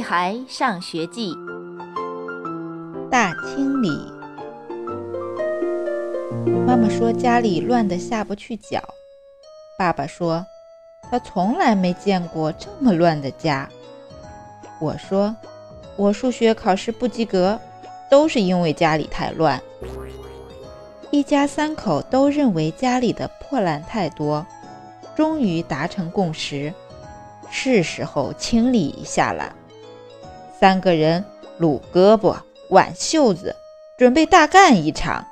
孩上学记》大清理。妈妈说家里乱得下不去脚，爸爸说他从来没见过这么乱的家。我说我数学考试不及格，都是因为家里太乱。一家三口都认为家里的破烂太多，终于达成共识，是时候清理一下了。三个人撸胳膊、挽袖子，准备大干一场，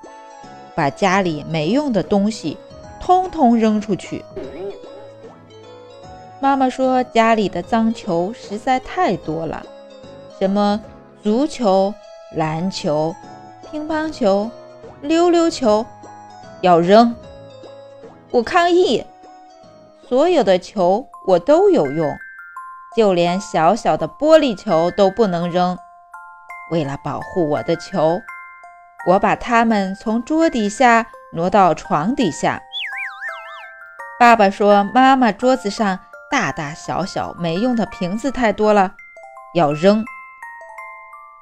把家里没用的东西通通扔出去。妈妈说家里的脏球实在太多了，什么足球、篮球、乒乓球。溜溜球要扔，我抗议！所有的球我都有用，就连小小的玻璃球都不能扔。为了保护我的球，我把它们从桌底下挪到床底下。爸爸说：“妈妈桌子上大大小小没用的瓶子太多了，要扔。”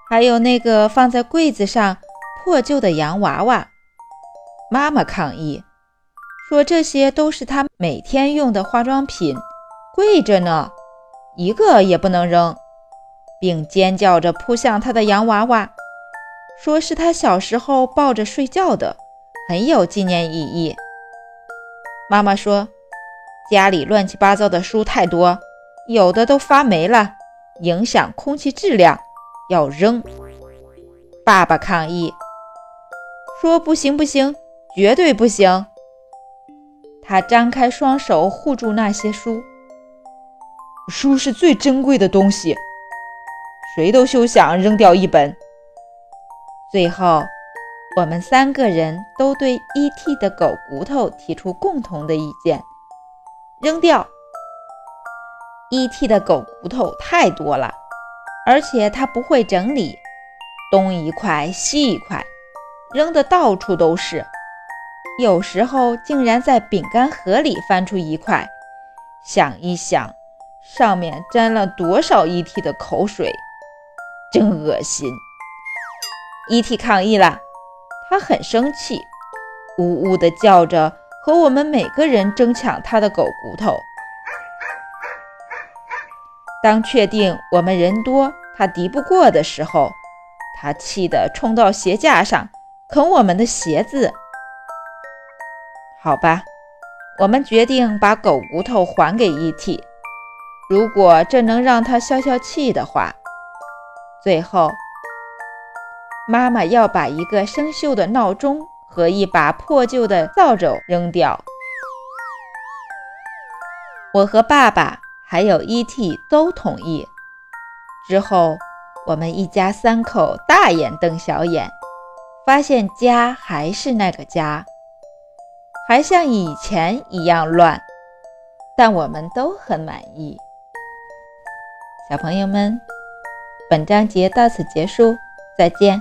还有那个放在柜子上。破旧的洋娃娃，妈妈抗议说：“这些都是她每天用的化妆品，贵着呢，一个也不能扔。”并尖叫着扑向他的洋娃娃，说是他小时候抱着睡觉的，很有纪念意义。妈妈说：“家里乱七八糟的书太多，有的都发霉了，影响空气质量，要扔。”爸爸抗议。说不行不行，绝对不行！他张开双手护住那些书，书是最珍贵的东西，谁都休想扔掉一本。最后，我们三个人都对 E.T. 的狗骨头提出共同的意见：扔掉。E.T. 的狗骨头太多了，而且他不会整理，东一块西一块。扔的到处都是，有时候竟然在饼干盒里翻出一块，想一想，上面沾了多少 ET 的口水，真恶心！ET 抗议了，他很生气，呜呜地叫着，和我们每个人争抢他的狗骨头。当确定我们人多，他敌不过的时候，他气得冲到鞋架上。啃我们的鞋子，好吧，我们决定把狗骨头还给 E.T。如果这能让他消消气的话。最后，妈妈要把一个生锈的闹钟和一把破旧的扫帚扔掉。我和爸爸还有 E.T 都同意。之后，我们一家三口大眼瞪小眼。发现家还是那个家，还像以前一样乱，但我们都很满意。小朋友们，本章节到此结束，再见。